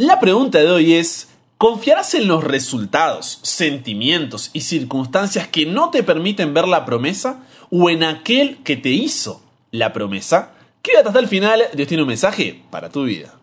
La pregunta de hoy es, ¿confiarás en los resultados, sentimientos y circunstancias que no te permiten ver la promesa o en aquel que te hizo la promesa? Quédate hasta el final, Dios tiene un mensaje para tu vida.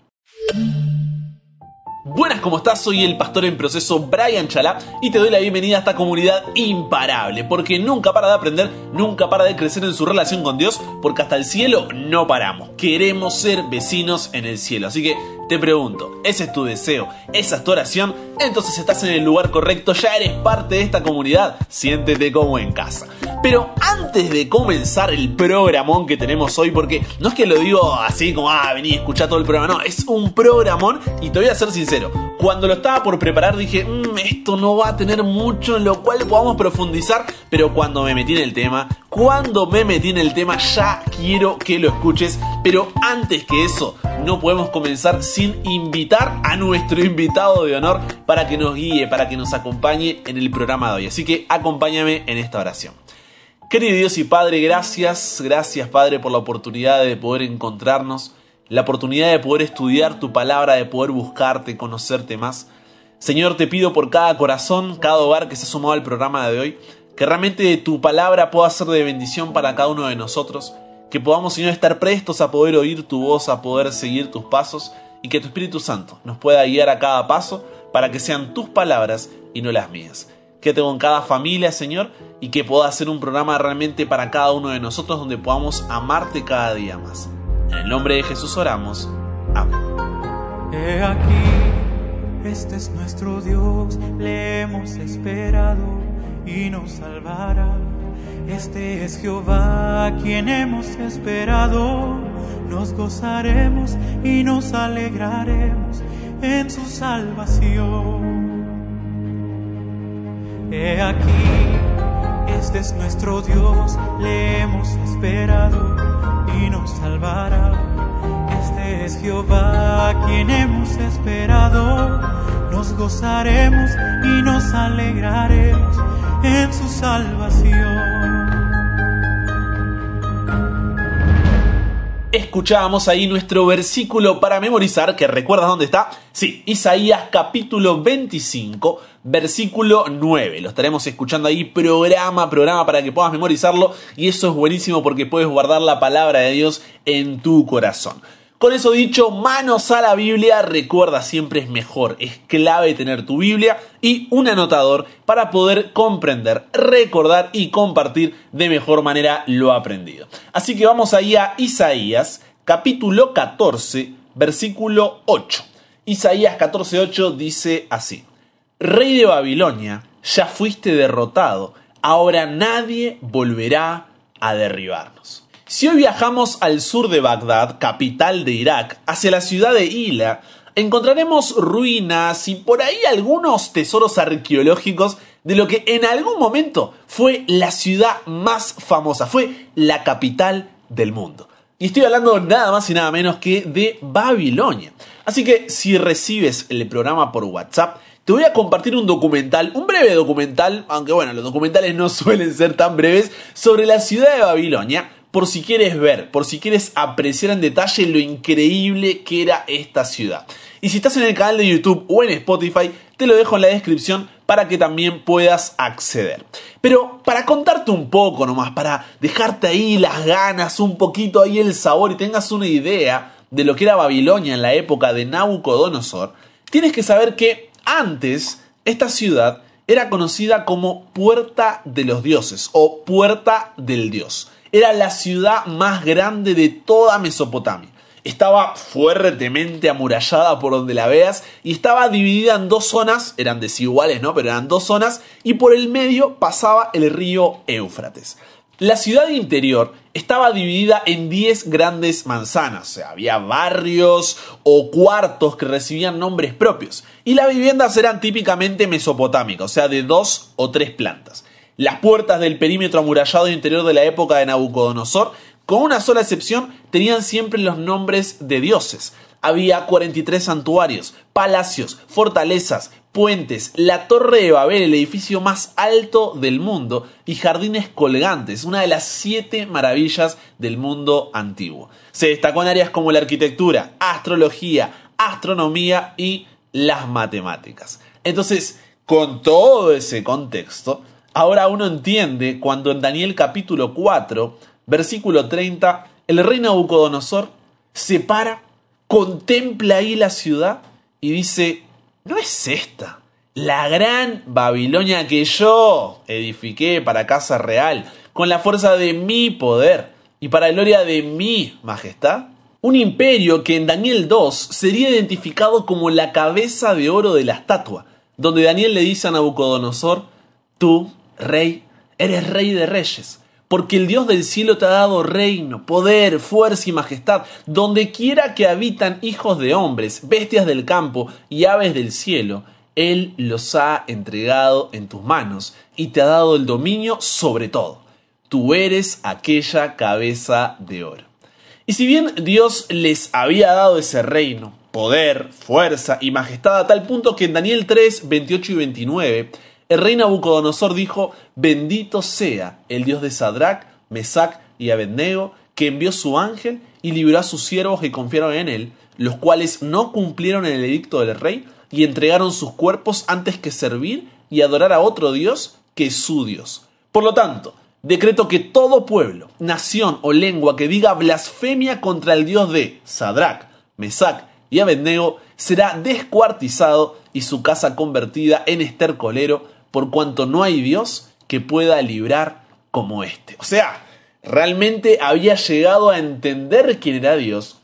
Buenas, ¿cómo estás? Soy el pastor en proceso Brian Chalá y te doy la bienvenida a esta comunidad imparable, porque nunca para de aprender, nunca para de crecer en su relación con Dios, porque hasta el cielo no paramos. Queremos ser vecinos en el cielo. Así que te pregunto, ¿ese es tu deseo? ¿Esa es tu oración? Entonces estás en el lugar correcto, ya eres parte de esta comunidad. Siéntete como en casa. Pero antes de comenzar el programón que tenemos hoy, porque no es que lo digo así como, ah, vení, escucha todo el programa, no, es un programón y te voy a ser sincero. Cuando lo estaba por preparar dije, mmm, esto no va a tener mucho en lo cual podamos profundizar, pero cuando me metí en el tema, cuando me metí en el tema ya quiero que lo escuches, pero antes que eso, no podemos comenzar sin invitar a nuestro invitado de honor para que nos guíe, para que nos acompañe en el programa de hoy. Así que acompáñame en esta oración. Querido Dios y Padre, gracias, gracias Padre por la oportunidad de poder encontrarnos, la oportunidad de poder estudiar tu palabra, de poder buscarte, conocerte más. Señor, te pido por cada corazón, cada hogar que se ha sumado al programa de hoy, que realmente tu palabra pueda ser de bendición para cada uno de nosotros, que podamos, Señor, estar prestos a poder oír tu voz, a poder seguir tus pasos y que tu Espíritu Santo nos pueda guiar a cada paso para que sean tus palabras y no las mías que tengo en cada familia, Señor, y que pueda hacer un programa realmente para cada uno de nosotros donde podamos amarte cada día más. En el nombre de Jesús oramos. Amén. He aquí, este es nuestro Dios, le hemos esperado y nos salvará. Este es Jehová, quien hemos esperado. Nos gozaremos y nos alegraremos en su salvación. He aquí, este es nuestro Dios, le hemos esperado y nos salvará. Es Jehová, quien hemos esperado. Nos gozaremos y nos alegraremos en su salvación. Escuchábamos ahí nuestro versículo para memorizar, que recuerdas dónde está. Sí, Isaías capítulo 25 versículo 9. Lo estaremos escuchando ahí programa programa para que puedas memorizarlo y eso es buenísimo porque puedes guardar la palabra de Dios en tu corazón. Con eso dicho, manos a la Biblia, recuerda siempre es mejor, es clave tener tu Biblia y un anotador para poder comprender, recordar y compartir de mejor manera lo aprendido. Así que vamos ahí a Isaías capítulo 14, versículo 8. Isaías 8 dice así. Rey de Babilonia, ya fuiste derrotado, ahora nadie volverá a derribarnos. Si hoy viajamos al sur de Bagdad, capital de Irak, hacia la ciudad de Hila, encontraremos ruinas y por ahí algunos tesoros arqueológicos de lo que en algún momento fue la ciudad más famosa, fue la capital del mundo. Y estoy hablando nada más y nada menos que de Babilonia. Así que si recibes el programa por WhatsApp, te voy a compartir un documental, un breve documental, aunque bueno, los documentales no suelen ser tan breves, sobre la ciudad de Babilonia, por si quieres ver, por si quieres apreciar en detalle lo increíble que era esta ciudad. Y si estás en el canal de YouTube o en Spotify, te lo dejo en la descripción para que también puedas acceder. Pero para contarte un poco nomás, para dejarte ahí las ganas, un poquito ahí el sabor y tengas una idea de lo que era Babilonia en la época de Nabucodonosor, tienes que saber que antes, esta ciudad era conocida como Puerta de los Dioses o Puerta del Dios. Era la ciudad más grande de toda Mesopotamia. Estaba fuertemente amurallada por donde la veas y estaba dividida en dos zonas, eran desiguales, ¿no? Pero eran dos zonas y por el medio pasaba el río Éufrates. La ciudad interior estaba dividida en 10 grandes manzanas, o sea, había barrios o cuartos que recibían nombres propios, y las viviendas eran típicamente mesopotámicas, o sea, de dos o tres plantas. Las puertas del perímetro amurallado interior de la época de Nabucodonosor, con una sola excepción, tenían siempre los nombres de dioses. Había 43 santuarios, palacios, fortalezas, puentes, la Torre de Babel, el edificio más alto del mundo, y jardines colgantes, una de las siete maravillas del mundo antiguo. Se destacó en áreas como la arquitectura, astrología, astronomía y las matemáticas. Entonces, con todo ese contexto, ahora uno entiende cuando en Daniel capítulo 4, versículo 30, el rey Nabucodonosor se para, contempla ahí la ciudad y dice, ¿no es esta la gran Babilonia que yo edifiqué para casa real, con la fuerza de mi poder y para gloria de mi majestad? Un imperio que en Daniel 2 sería identificado como la cabeza de oro de la estatua, donde Daniel le dice a Nabucodonosor, tú, rey, eres rey de reyes, porque el Dios del cielo te ha dado reino, poder, fuerza y majestad, donde quiera que habitan hijos de hombres, bestias del campo y aves del cielo, Él los ha entregado en tus manos y te ha dado el dominio sobre todo. Tú eres aquella cabeza de oro. Y si bien Dios les había dado ese reino, poder, fuerza y majestad a tal punto que en Daniel 3, 28 y 29, el rey Nabucodonosor dijo, bendito sea el Dios de Sadrach, Mesach y Abednego, que envió su ángel y liberó a sus siervos que confiaron en él, los cuales no cumplieron el edicto del rey y entregaron sus cuerpos antes que servir y adorar a otro Dios que su Dios. Por lo tanto, decreto que todo pueblo, nación o lengua que diga blasfemia contra el Dios de Sadrach, Mesach y Abednego será descuartizado y su casa convertida en estercolero, por cuanto no hay Dios que pueda librar como este. O sea, realmente había llegado a entender quién era Dios,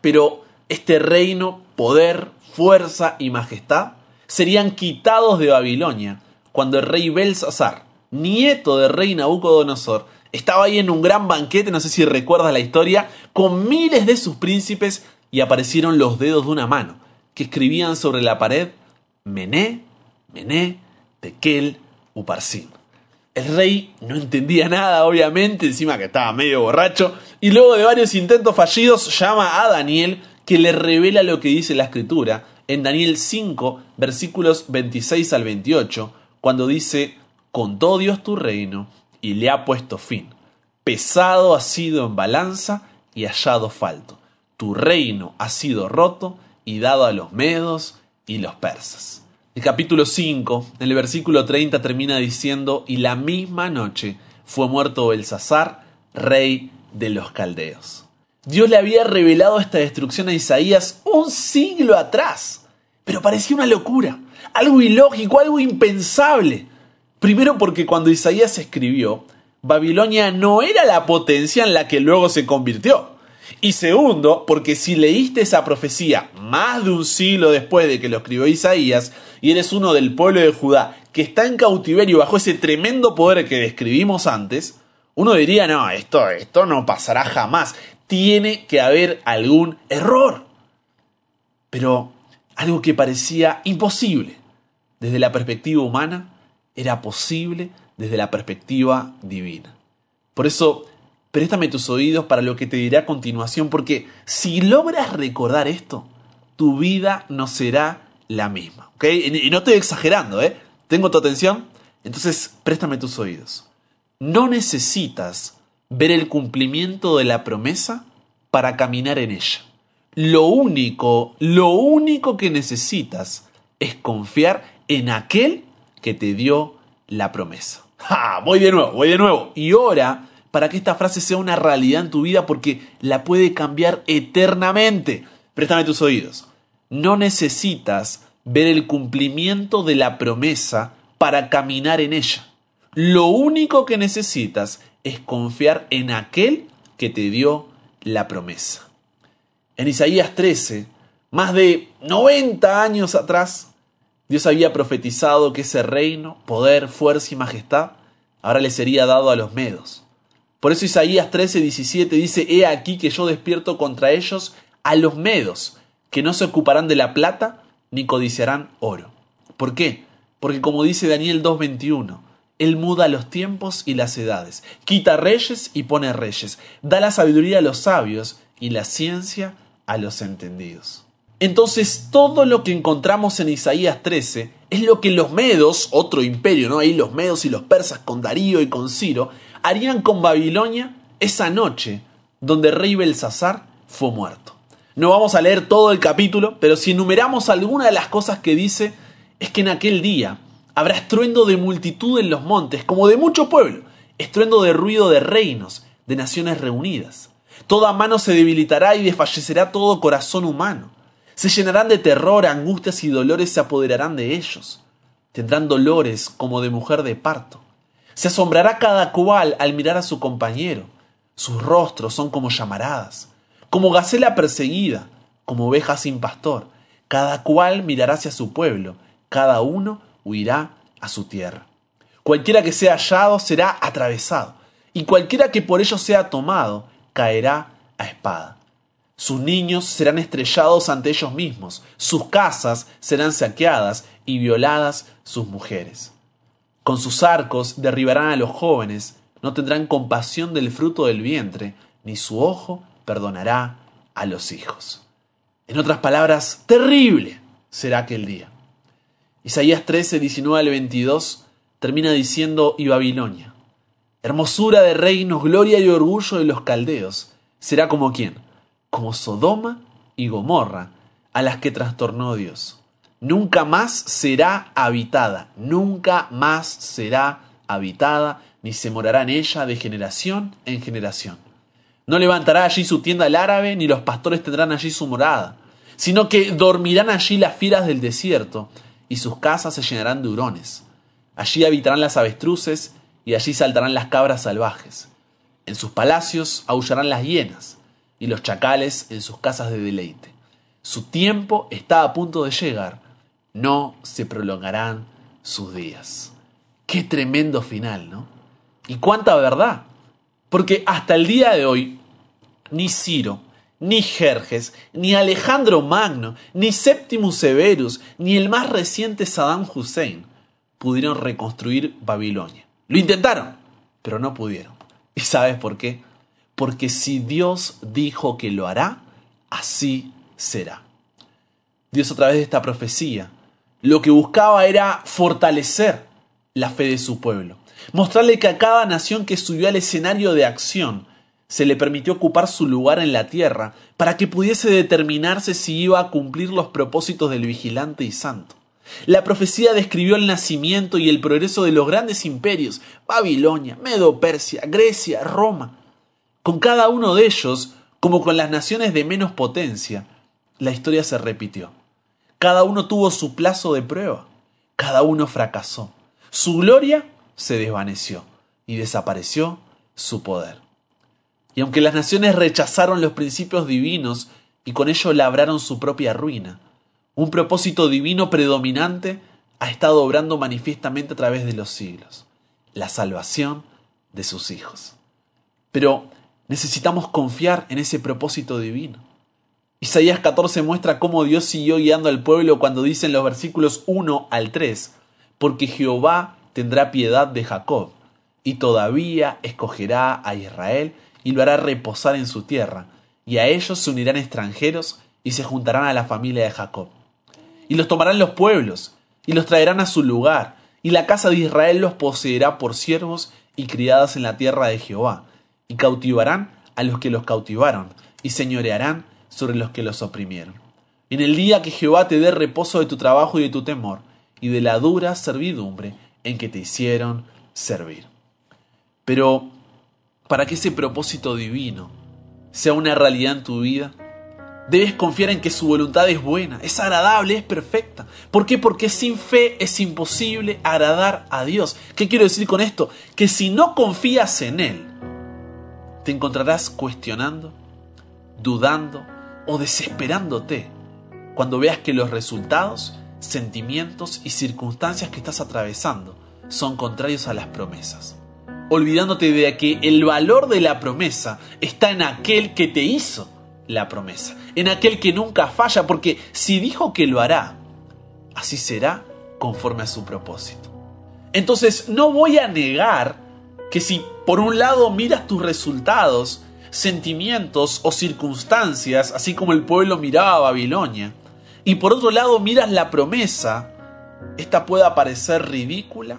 pero este reino, poder, fuerza y majestad serían quitados de Babilonia cuando el rey Belsasar, nieto del rey Nabucodonosor, estaba ahí en un gran banquete, no sé si recuerdas la historia, con miles de sus príncipes y aparecieron los dedos de una mano, que escribían sobre la pared Mené, Mené, Tekel, Uparsin. El rey no entendía nada, obviamente, encima que estaba medio borracho, y luego de varios intentos fallidos llama a Daniel, que le revela lo que dice la escritura, en Daniel 5, versículos 26 al 28, cuando dice, contó Dios tu reino y le ha puesto fin. Pesado ha sido en balanza y hallado falto. Tu reino ha sido roto y dado a los medos y los persas. El capítulo 5, en el versículo 30 termina diciendo, y la misma noche fue muerto Belsasar, rey de los caldeos. Dios le había revelado esta destrucción a Isaías un siglo atrás, pero parecía una locura, algo ilógico, algo impensable. Primero porque cuando Isaías escribió, Babilonia no era la potencia en la que luego se convirtió. Y segundo, porque si leíste esa profecía más de un siglo después de que lo escribió Isaías, y eres uno del pueblo de Judá que está en cautiverio bajo ese tremendo poder que describimos antes, uno diría, no, esto, esto no pasará jamás. Tiene que haber algún error. Pero algo que parecía imposible desde la perspectiva humana era posible desde la perspectiva divina. Por eso, préstame tus oídos para lo que te diré a continuación, porque si logras recordar esto, tu vida no será la misma. ¿ok? Y no estoy exagerando, ¿eh? ¿Tengo tu atención? Entonces, préstame tus oídos. No necesitas ver el cumplimiento de la promesa para caminar en ella. Lo único, lo único que necesitas es confiar en aquel que te dio la promesa. ¡Ja! Voy de nuevo, voy de nuevo. Y ora para que esta frase sea una realidad en tu vida porque la puede cambiar eternamente. Préstame tus oídos. No necesitas ver el cumplimiento de la promesa para caminar en ella. Lo único que necesitas es confiar en aquel que te dio la promesa. En Isaías 13, más de 90 años atrás, Dios había profetizado que ese reino, poder, fuerza y majestad ahora le sería dado a los medos. Por eso Isaías 13, 17 dice, He aquí que yo despierto contra ellos a los medos, que no se ocuparán de la plata ni codiciarán oro. ¿Por qué? Porque como dice Daniel 2.21, Él muda los tiempos y las edades, quita reyes y pone reyes, da la sabiduría a los sabios y la ciencia a los entendidos. Entonces, todo lo que encontramos en Isaías 13 es lo que los medos, otro imperio, ¿no? Ahí los medos y los persas con Darío y con Ciro, harían con Babilonia esa noche donde el rey Belsasar fue muerto. No vamos a leer todo el capítulo, pero si enumeramos alguna de las cosas que dice, es que en aquel día habrá estruendo de multitud en los montes, como de mucho pueblo, estruendo de ruido de reinos, de naciones reunidas. Toda mano se debilitará y desfallecerá todo corazón humano. Se llenarán de terror, angustias y dolores se apoderarán de ellos. Tendrán dolores como de mujer de parto. Se asombrará cada cual al mirar a su compañero. Sus rostros son como llamaradas como gacela perseguida, como oveja sin pastor. Cada cual mirará hacia su pueblo, cada uno huirá a su tierra. Cualquiera que sea hallado será atravesado, y cualquiera que por ello sea tomado caerá a espada. Sus niños serán estrellados ante ellos mismos, sus casas serán saqueadas y violadas sus mujeres. Con sus arcos derribarán a los jóvenes, no tendrán compasión del fruto del vientre, ni su ojo perdonará a los hijos. En otras palabras, terrible será aquel día. Isaías 13, 19 al 22 termina diciendo, y Babilonia, hermosura de reinos, gloria y orgullo de los caldeos, será como quién, como Sodoma y Gomorra, a las que trastornó Dios. Nunca más será habitada, nunca más será habitada, ni se morará en ella de generación en generación. No levantará allí su tienda el árabe, ni los pastores tendrán allí su morada, sino que dormirán allí las fieras del desierto, y sus casas se llenarán de hurones. Allí habitarán las avestruces, y allí saltarán las cabras salvajes. En sus palacios aullarán las hienas, y los chacales en sus casas de deleite. Su tiempo está a punto de llegar, no se prolongarán sus días. Qué tremendo final, ¿no? Y cuánta verdad. Porque hasta el día de hoy, ni Ciro, ni Jerjes, ni Alejandro Magno, ni Septimus Severus, ni el más reciente Saddam Hussein pudieron reconstruir Babilonia. Lo intentaron, pero no pudieron. ¿Y sabes por qué? Porque si Dios dijo que lo hará, así será. Dios a través de esta profecía lo que buscaba era fortalecer la fe de su pueblo mostrarle que a cada nación que subió al escenario de acción se le permitió ocupar su lugar en la tierra para que pudiese determinarse si iba a cumplir los propósitos del vigilante y santo. La profecía describió el nacimiento y el progreso de los grandes imperios, Babilonia, Medo-Persia, Grecia, Roma. Con cada uno de ellos, como con las naciones de menos potencia, la historia se repitió. Cada uno tuvo su plazo de prueba, cada uno fracasó. Su gloria se desvaneció y desapareció su poder. Y aunque las naciones rechazaron los principios divinos y con ello labraron su propia ruina, un propósito divino predominante ha estado obrando manifiestamente a través de los siglos, la salvación de sus hijos. Pero necesitamos confiar en ese propósito divino. Isaías 14 muestra cómo Dios siguió guiando al pueblo cuando dice en los versículos 1 al 3, porque Jehová tendrá piedad de Jacob, y todavía escogerá a Israel y lo hará reposar en su tierra, y a ellos se unirán extranjeros y se juntarán a la familia de Jacob. Y los tomarán los pueblos, y los traerán a su lugar, y la casa de Israel los poseerá por siervos y criadas en la tierra de Jehová, y cautivarán a los que los cautivaron, y señorearán sobre los que los oprimieron. En el día que Jehová te dé reposo de tu trabajo y de tu temor, y de la dura servidumbre en que te hicieron servir. Pero para que ese propósito divino sea una realidad en tu vida, debes confiar en que su voluntad es buena, es agradable, es perfecta. ¿Por qué? Porque sin fe es imposible agradar a Dios. ¿Qué quiero decir con esto? Que si no confías en Él, te encontrarás cuestionando, dudando o desesperándote cuando veas que los resultados sentimientos y circunstancias que estás atravesando son contrarios a las promesas. Olvidándote de que el valor de la promesa está en aquel que te hizo la promesa, en aquel que nunca falla, porque si dijo que lo hará, así será conforme a su propósito. Entonces no voy a negar que si por un lado miras tus resultados, sentimientos o circunstancias, así como el pueblo miraba a Babilonia, y por otro lado miras la promesa, esta puede parecer ridícula,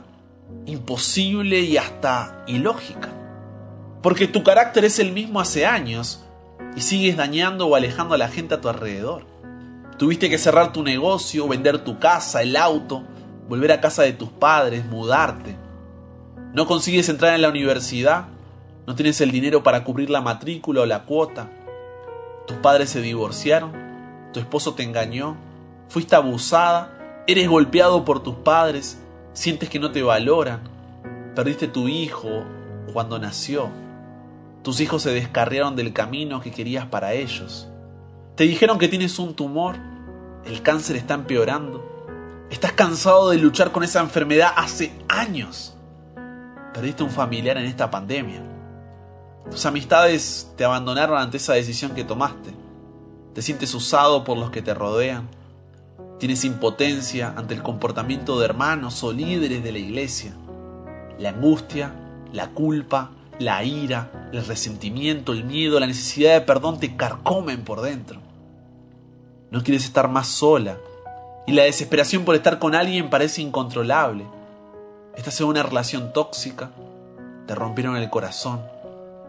imposible y hasta ilógica. Porque tu carácter es el mismo hace años, y sigues dañando o alejando a la gente a tu alrededor. Tuviste que cerrar tu negocio, vender tu casa, el auto, volver a casa de tus padres, mudarte. No consigues entrar en la universidad, no tienes el dinero para cubrir la matrícula o la cuota. Tus padres se divorciaron, tu esposo te engañó, fuiste abusada, eres golpeado por tus padres, sientes que no te valoran, perdiste tu hijo cuando nació, tus hijos se descarriaron del camino que querías para ellos. Te dijeron que tienes un tumor, el cáncer está empeorando, estás cansado de luchar con esa enfermedad hace años. Perdiste un familiar en esta pandemia. Tus amistades te abandonaron ante esa decisión que tomaste. Te sientes usado por los que te rodean. Tienes impotencia ante el comportamiento de hermanos o líderes de la iglesia. La angustia, la culpa, la ira, el resentimiento, el miedo, la necesidad de perdón te carcomen por dentro. No quieres estar más sola y la desesperación por estar con alguien parece incontrolable. Estás en una relación tóxica, te rompieron el corazón.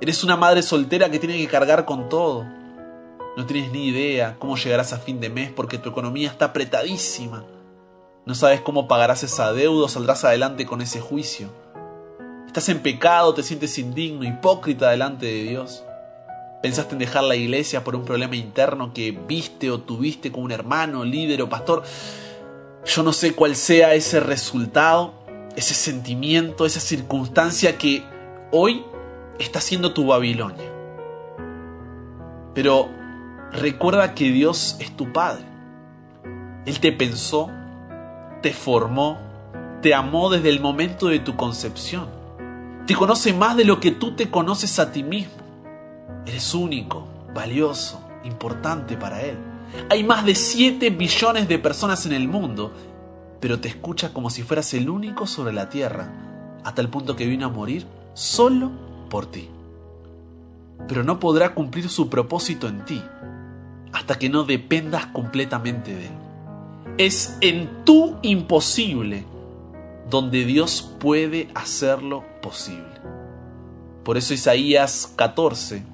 Eres una madre soltera que tiene que cargar con todo. No tienes ni idea cómo llegarás a fin de mes porque tu economía está apretadísima. No sabes cómo pagarás esa deuda o saldrás adelante con ese juicio. Estás en pecado, te sientes indigno, hipócrita delante de Dios. Pensaste en dejar la iglesia por un problema interno que viste o tuviste con un hermano, líder o pastor. Yo no sé cuál sea ese resultado, ese sentimiento, esa circunstancia que hoy está siendo tu Babilonia. Pero recuerda que Dios es tu Padre. Él te pensó, te formó, te amó desde el momento de tu concepción. Te conoce más de lo que tú te conoces a ti mismo. Eres único, valioso, importante para Él. Hay más de 7 billones de personas en el mundo, pero te escucha como si fueras el único sobre la tierra, hasta el punto que vino a morir solo por ti. Pero no podrá cumplir su propósito en ti hasta que no dependas completamente de Él. Es en tu imposible donde Dios puede hacerlo posible. Por eso Isaías 14,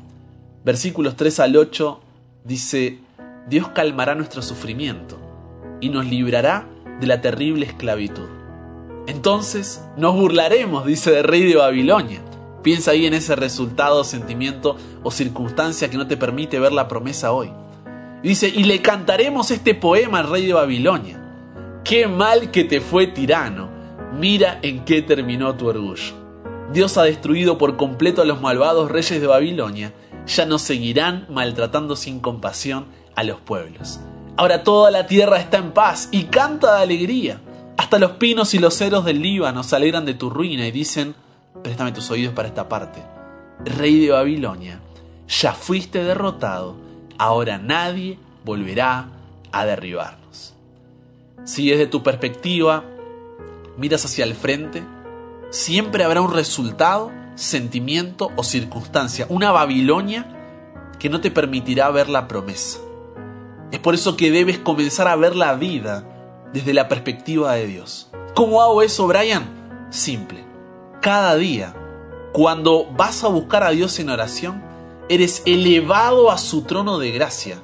versículos 3 al 8 dice, Dios calmará nuestro sufrimiento y nos librará de la terrible esclavitud. Entonces nos burlaremos, dice el rey de Babilonia. Piensa ahí en ese resultado, sentimiento o circunstancia que no te permite ver la promesa hoy. Dice, y le cantaremos este poema al rey de Babilonia. Qué mal que te fue tirano. Mira en qué terminó tu orgullo. Dios ha destruido por completo a los malvados reyes de Babilonia ya no seguirán maltratando sin compasión a los pueblos. Ahora toda la tierra está en paz y canta de alegría. Hasta los pinos y los ceros del Líbano se alegran de tu ruina y dicen, préstame tus oídos para esta parte. Rey de Babilonia, ya fuiste derrotado, ahora nadie volverá a derribarnos. Si desde tu perspectiva miras hacia el frente, siempre habrá un resultado sentimiento o circunstancia, una Babilonia que no te permitirá ver la promesa. Es por eso que debes comenzar a ver la vida desde la perspectiva de Dios. ¿Cómo hago eso, Brian? Simple. Cada día, cuando vas a buscar a Dios en oración, eres elevado a su trono de gracia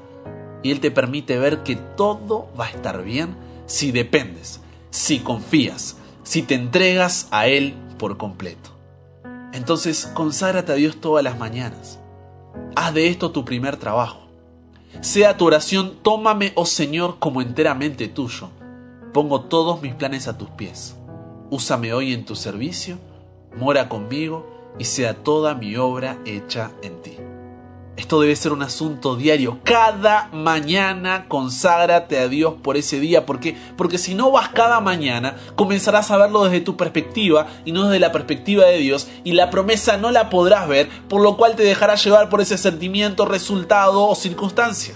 y Él te permite ver que todo va a estar bien si dependes, si confías, si te entregas a Él por completo. Entonces, conságrate a Dios todas las mañanas. Haz de esto tu primer trabajo. Sea tu oración, tómame, oh Señor, como enteramente tuyo. Pongo todos mis planes a tus pies. Úsame hoy en tu servicio, mora conmigo y sea toda mi obra hecha en ti. Esto debe ser un asunto diario. Cada mañana conságrate a Dios por ese día. Porque, porque si no vas cada mañana, comenzarás a verlo desde tu perspectiva y no desde la perspectiva de Dios. Y la promesa no la podrás ver, por lo cual te dejarás llevar por ese sentimiento, resultado o circunstancia.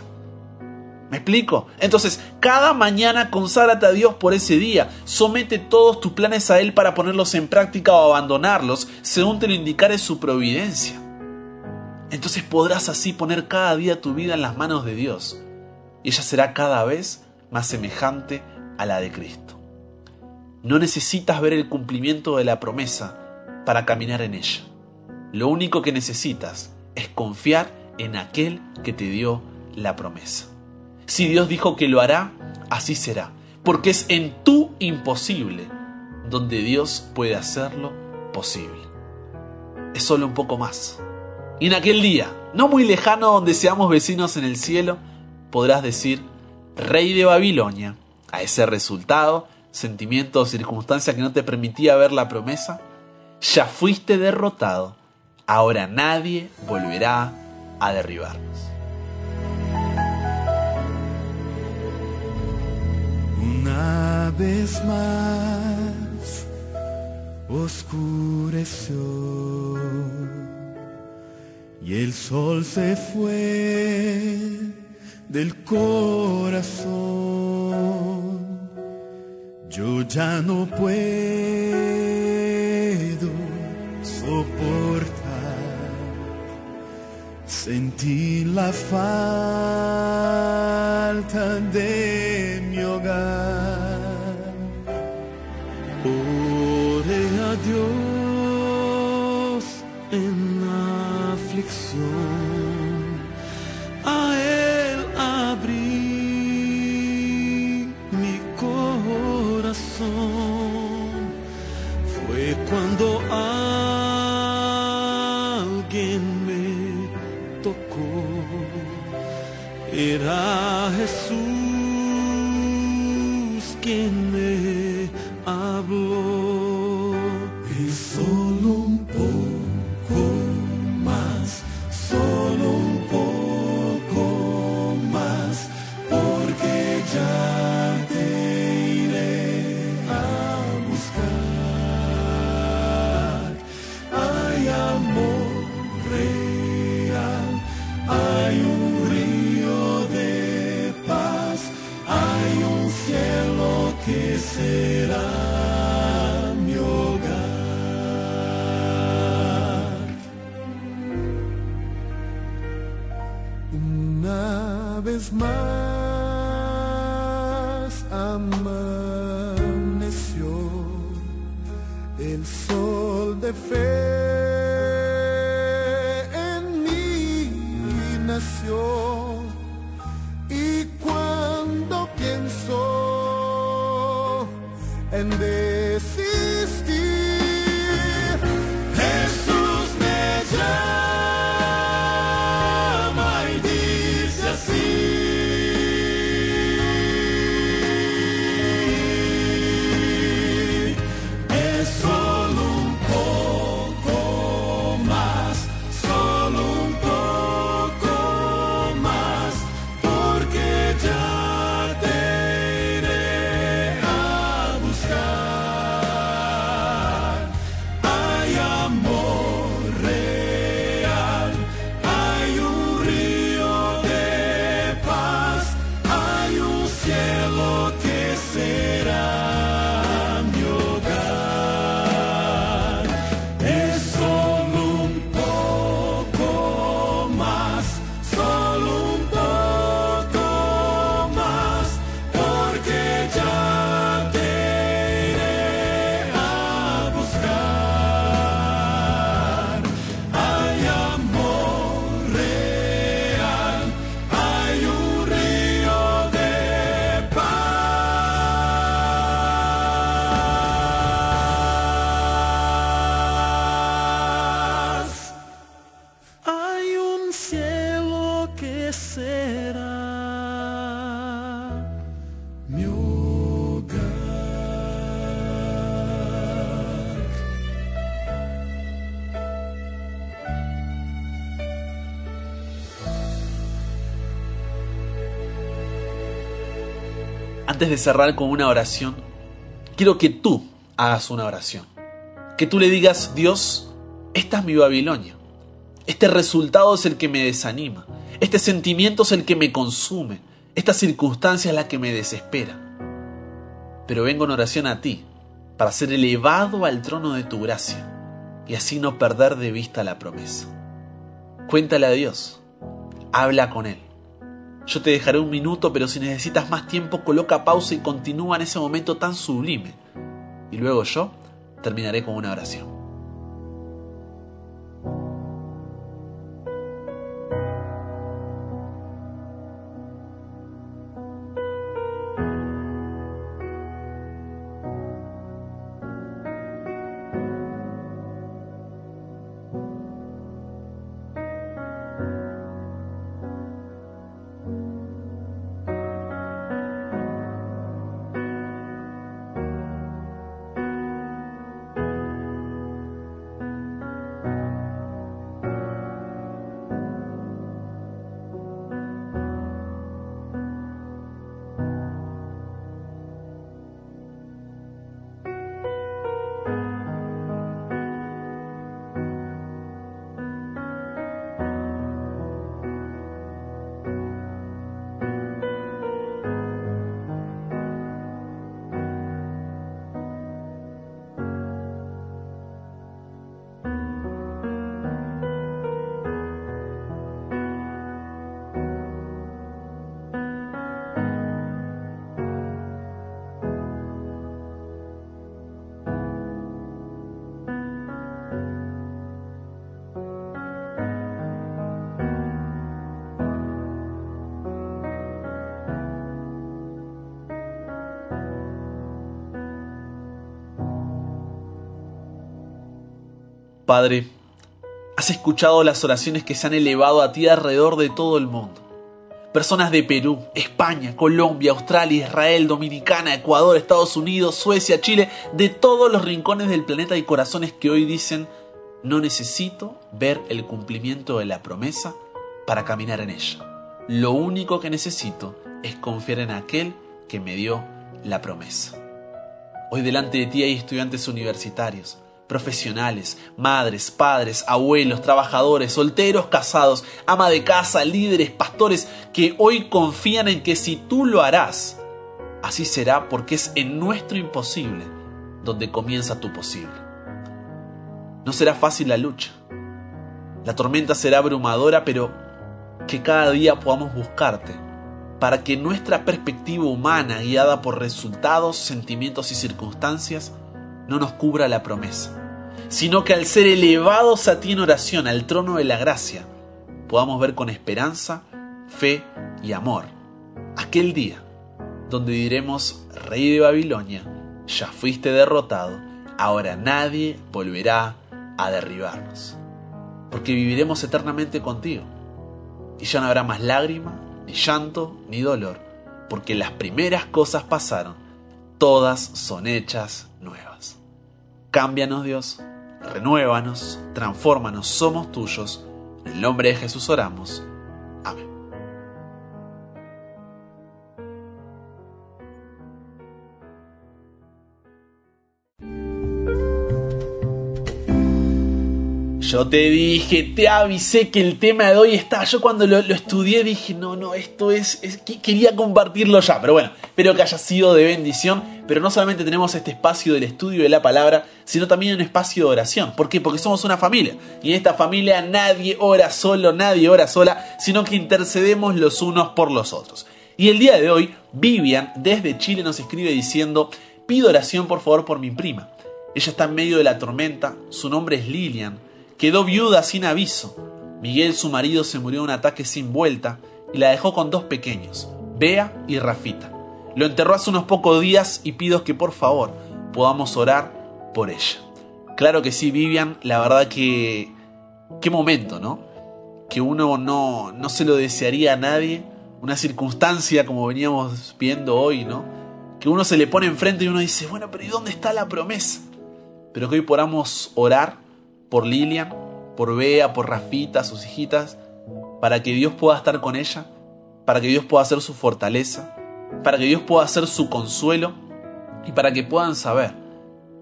¿Me explico? Entonces, cada mañana conságrate a Dios por ese día. Somete todos tus planes a Él para ponerlos en práctica o abandonarlos, según te lo indicare su providencia. Entonces podrás así poner cada día tu vida en las manos de Dios y ella será cada vez más semejante a la de Cristo. No necesitas ver el cumplimiento de la promesa para caminar en ella. Lo único que necesitas es confiar en aquel que te dio la promesa. Si Dios dijo que lo hará, así será, porque es en tu imposible donde Dios puede hacerlo posible. Es solo un poco más. Y en aquel día, no muy lejano donde seamos vecinos en el cielo, podrás decir, Rey de Babilonia, a ese resultado, sentimiento o circunstancia que no te permitía ver la promesa, ya fuiste derrotado, ahora nadie volverá a derribarnos. Una vez más oscureció y el sol se fue del corazón. Yo ya no puedo soportar sentir la falta de Jesús Una Antes de cerrar con una oración, quiero que tú hagas una oración. Que tú le digas, Dios, esta es mi Babilonia. Este resultado es el que me desanima. Este sentimiento es el que me consume. Esta circunstancia es la que me desespera. Pero vengo en oración a ti, para ser elevado al trono de tu gracia y así no perder de vista la promesa. Cuéntale a Dios. Habla con Él. Yo te dejaré un minuto, pero si necesitas más tiempo, coloca pausa y continúa en ese momento tan sublime. Y luego yo terminaré con una oración. Padre, has escuchado las oraciones que se han elevado a ti alrededor de todo el mundo. Personas de Perú, España, Colombia, Australia, Israel, Dominicana, Ecuador, Estados Unidos, Suecia, Chile, de todos los rincones del planeta y corazones que hoy dicen, no necesito ver el cumplimiento de la promesa para caminar en ella. Lo único que necesito es confiar en aquel que me dio la promesa. Hoy delante de ti hay estudiantes universitarios, profesionales, madres, padres, abuelos, trabajadores, solteros, casados, ama de casa, líderes, pastores, que hoy confían en que si tú lo harás, así será porque es en nuestro imposible donde comienza tu posible. No será fácil la lucha. La tormenta será abrumadora, pero que cada día podamos buscarte para que nuestra perspectiva humana, guiada por resultados, sentimientos y circunstancias, no nos cubra la promesa, sino que al ser elevados a ti en oración al trono de la gracia, podamos ver con esperanza, fe y amor aquel día donde diremos, Rey de Babilonia, ya fuiste derrotado, ahora nadie volverá a derribarnos, porque viviremos eternamente contigo, y ya no habrá más lágrima, ni llanto, ni dolor, porque las primeras cosas pasaron, todas son hechas nuevas. Cámbianos Dios, renuévanos, transfórmanos, somos tuyos. En el nombre de Jesús oramos. Yo te dije, te avisé que el tema de hoy está. Yo cuando lo, estudié dije, no, no, esto es, es, Quería compartirlo ya, pero bueno, espero que haya sido de bendición. Pero no solamente tenemos este espacio del estudio de la palabra, sino también un espacio de oración. ¿Por qué? Porque somos una familia. Y en esta familia nadie ora solo, nadie ora sola, sino que intercedemos los unos por los otros. Y el día de hoy, Vivian desde Chile nos escribe diciendo, pido oración por favor por mi prima. Ella está en medio de la tormenta, su nombre es Lilian Quedó viuda sin aviso. Miguel, su marido, se murió de un ataque sin vuelta y la dejó con dos pequeños, Bea y Rafita. Lo enterró hace unos pocos días y pido que por favor podamos orar por ella. Claro que sí, Vivian, la verdad que... Qué momento, ¿no? Que uno no, no se lo desearía a nadie. Una circunstancia como veníamos viendo hoy, ¿no? Que uno se le pone enfrente y uno dice, bueno, pero ¿y dónde está la promesa? Pero que hoy podamos orar por Lilian, por Bea, por Rafita, sus hijitas, para que Dios pueda estar con ella, para que Dios pueda ser su fortaleza, para que Dios pueda ser su consuelo y para que puedan saber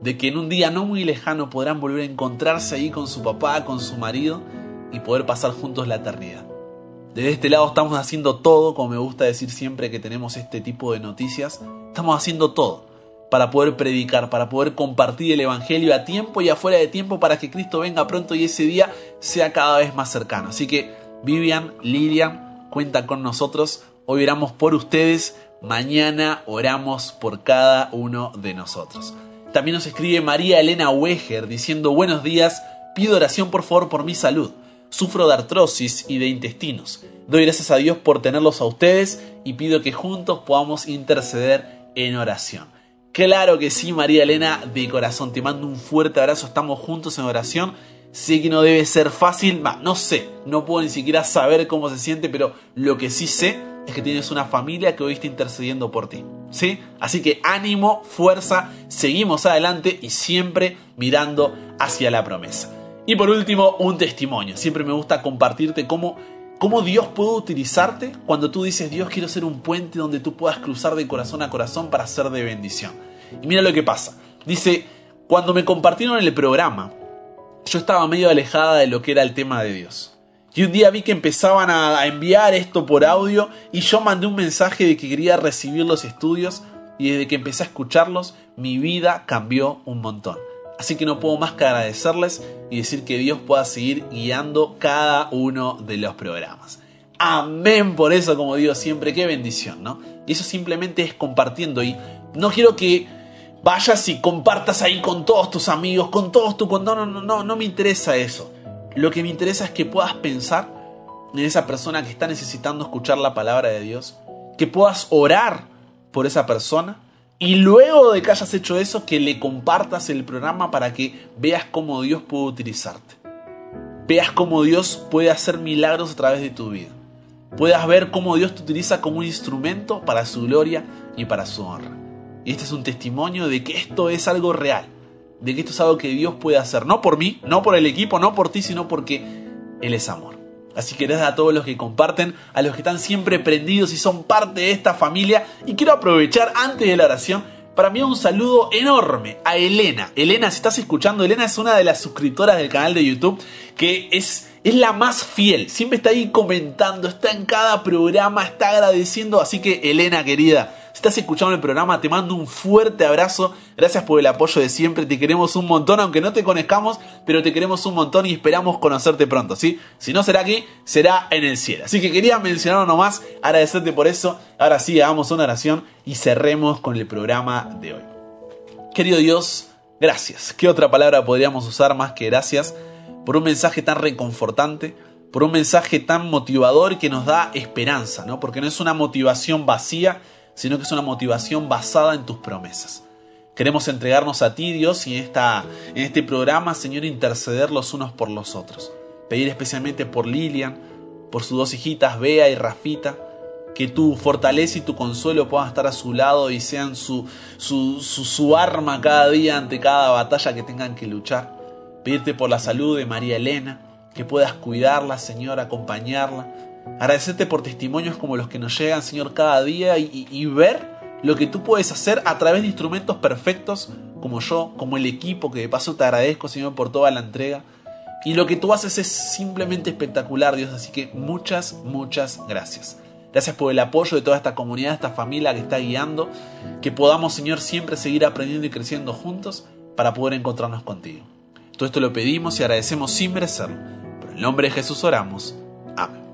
de que en un día no muy lejano podrán volver a encontrarse ahí con su papá, con su marido y poder pasar juntos la eternidad. Desde este lado estamos haciendo todo, como me gusta decir siempre que tenemos este tipo de noticias, estamos haciendo todo para poder predicar, para poder compartir el Evangelio a tiempo y afuera de tiempo para que Cristo venga pronto y ese día sea cada vez más cercano. Así que Vivian, Lilian, cuenta con nosotros. Hoy oramos por ustedes, mañana oramos por cada uno de nosotros. También nos escribe María Elena Weger diciendo buenos días, pido oración por favor por mi salud. Sufro de artrosis y de intestinos. Doy gracias a Dios por tenerlos a ustedes y pido que juntos podamos interceder en oración. Claro que sí, María Elena, de corazón. Te mando un fuerte abrazo. Estamos juntos en oración. Sé que no debe ser fácil. no sé. No puedo ni siquiera saber cómo se siente, pero lo que sí sé es que tienes una familia que hoy está intercediendo por ti. ¿Sí? Así que ánimo, fuerza, seguimos adelante y siempre mirando hacia la promesa. Y por último, un testimonio. Siempre me gusta compartirte cómo cómo Dios puede utilizarte cuando tú dices, Dios, quiero ser un puente donde tú puedas cruzar de corazón a corazón para ser de bendición. Y mira lo que pasa. Dice, cuando me compartieron el programa, yo estaba medio alejada de lo que era el tema de Dios. Y un día vi que empezaban a enviar esto por audio y yo mandé un mensaje de que quería recibir los estudios y desde que empecé a escucharlos mi vida cambió un montón. Así que no puedo más que agradecerles y decir que Dios pueda seguir guiando cada uno de los programas. Amén por eso, como digo siempre, qué bendición, ¿no? Y eso simplemente es compartiendo y no quiero que vayas y compartas ahí con todos tus amigos, con todos tus... No, no, no, no, no me interesa eso. Lo que me interesa es que puedas pensar en esa persona que está necesitando escuchar la palabra de Dios, que puedas orar por esa persona Y luego de que hayas hecho eso, que le compartas el programa para que veas cómo Dios puede utilizarte. Veas cómo Dios puede hacer milagros a través de tu vida. Puedas ver cómo Dios te utiliza como un instrumento para su gloria y para su honra. Y este es un testimonio de que esto es algo real. De que esto es algo que Dios puede hacer. No por mí, no por el equipo, no por ti, sino porque Él es amor. Así que gracias a todos los que comparten, a los que están siempre prendidos y son parte de esta familia. Y quiero aprovechar antes de la oración para enviar un saludo enorme a Elena. Elena, si estás escuchando, Elena es una de las suscriptoras del canal de YouTube que es, es la más fiel. Siempre está ahí comentando, está en cada programa, está agradeciendo. Así que Elena, querida, si estás escuchando el programa, te mando un fuerte abrazo. Gracias por el apoyo de siempre. Te queremos un montón, aunque no te conozcamos, pero te queremos un montón y esperamos conocerte pronto, ¿sí? Si no será aquí, será en el cielo. Así que quería mencionarlo nomás, agradecerte por eso. Ahora sí, hagamos una oración y cerremos con el programa de hoy. Querido Dios, gracias. ¿Qué otra palabra podríamos usar más que gracias por un mensaje tan reconfortante? por un mensaje tan motivador que nos da esperanza, ¿no? Porque no es una motivación vacía, sino que es una motivación basada en tus promesas. Queremos entregarnos a ti, Dios, y en, esta, en este programa, Señor, interceder los unos por los otros. Pedir especialmente por Lilian, por sus dos hijitas, Bea y Rafita, que tu fortaleza y tu consuelo puedan estar a su lado y sean su, su, su, su arma cada día ante cada batalla que tengan que luchar. Pedirte por la salud de María Elena, que puedas cuidarla, Señor, acompañarla, Agradecerte por testimonios como los que nos llegan, Señor, cada día y, ver lo que tú puedes hacer a través de instrumentos perfectos como yo, como el equipo, que de paso te agradezco, Señor, por toda la entrega. Y lo que tú haces es simplemente espectacular, Dios, así que muchas, muchas gracias. Gracias por el apoyo de toda esta comunidad, esta familia que está guiando, que podamos, Señor, siempre seguir aprendiendo y creciendo juntos para poder encontrarnos contigo. Todo esto lo pedimos y agradecemos sin merecerlo. Por el nombre de Jesús oramos. Amén.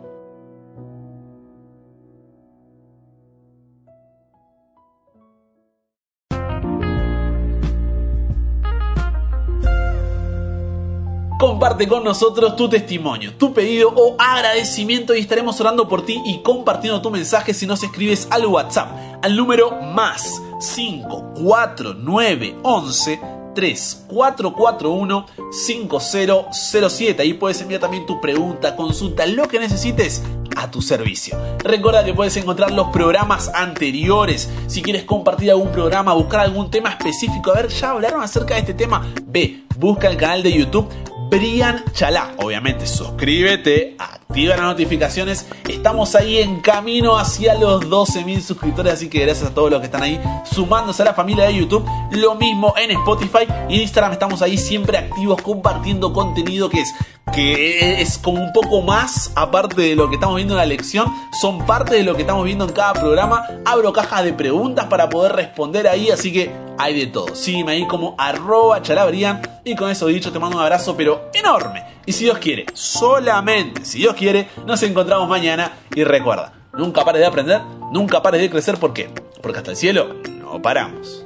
comparte con nosotros tu testimonio, tu pedido o agradecimiento y estaremos orando por ti y compartiendo tu mensaje si nos escribes al WhatsApp al número más 54911 3441 5007. Ahí puedes enviar también tu pregunta, consulta, lo que necesites a tu servicio. Recuerda que puedes encontrar los programas anteriores. Si quieres compartir algún programa, buscar algún tema específico, a ver, ya hablaron acerca de este tema, ve, busca el canal de YouTube Brian Chalá. Obviamente, suscríbete, activa las notificaciones. Estamos ahí en camino hacia los 12.000 suscriptores, así que gracias a todos los que están ahí sumándose a la familia de YouTube. Lo mismo en Spotify y Instagram estamos ahí siempre activos compartiendo contenido que es que es como un poco más, aparte de lo que estamos viendo en la lección, son parte de lo que estamos viendo en cada programa. Abro cajas de preguntas para poder responder ahí, así que hay de todo. Sígueme ahí como arroba chalabrian y con eso dicho te mando un abrazo enorme. Y si Dios quiere, solamente si Dios quiere, nos encontramos mañana y recuerda, nunca pares de aprender, nunca pares de crecer, ¿por qué? Porque hasta el cielo no paramos.